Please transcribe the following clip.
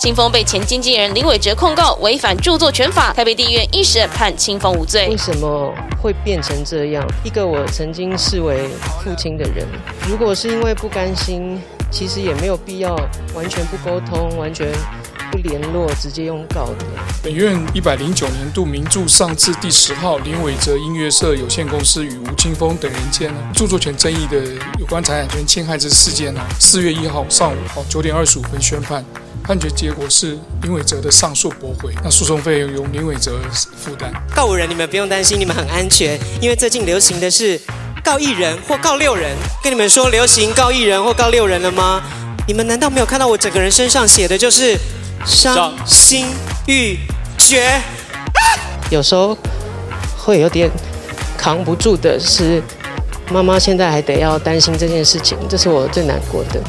青峰被前经纪人林伟哲控告违反著作权法，台北地院一审判青峰无罪。为什么会变成这样？一个我曾经视为父亲的人，如果是因为不甘心，其实也没有必要完全不沟通，完全不联络，直接用告的。本院一百零九年度名著上字第十号林伟哲音乐社有限公司与吴青峰等人间著作权争议的有关财产权侵害之事件呢，四月一号上午九点二十五分宣判。判决结果是林伟哲的上诉驳回，那诉讼费用由林伟哲负担。告五人，你们不用担心，你们很安全，因为最近流行的是告一人或告六人。跟你们说，流行告一人或告六人了吗？你们难道没有看到我整个人身上写的就是伤心欲绝？有时候会有点扛不住的是，妈妈现在还得要担心这件事情，这是我最难过的。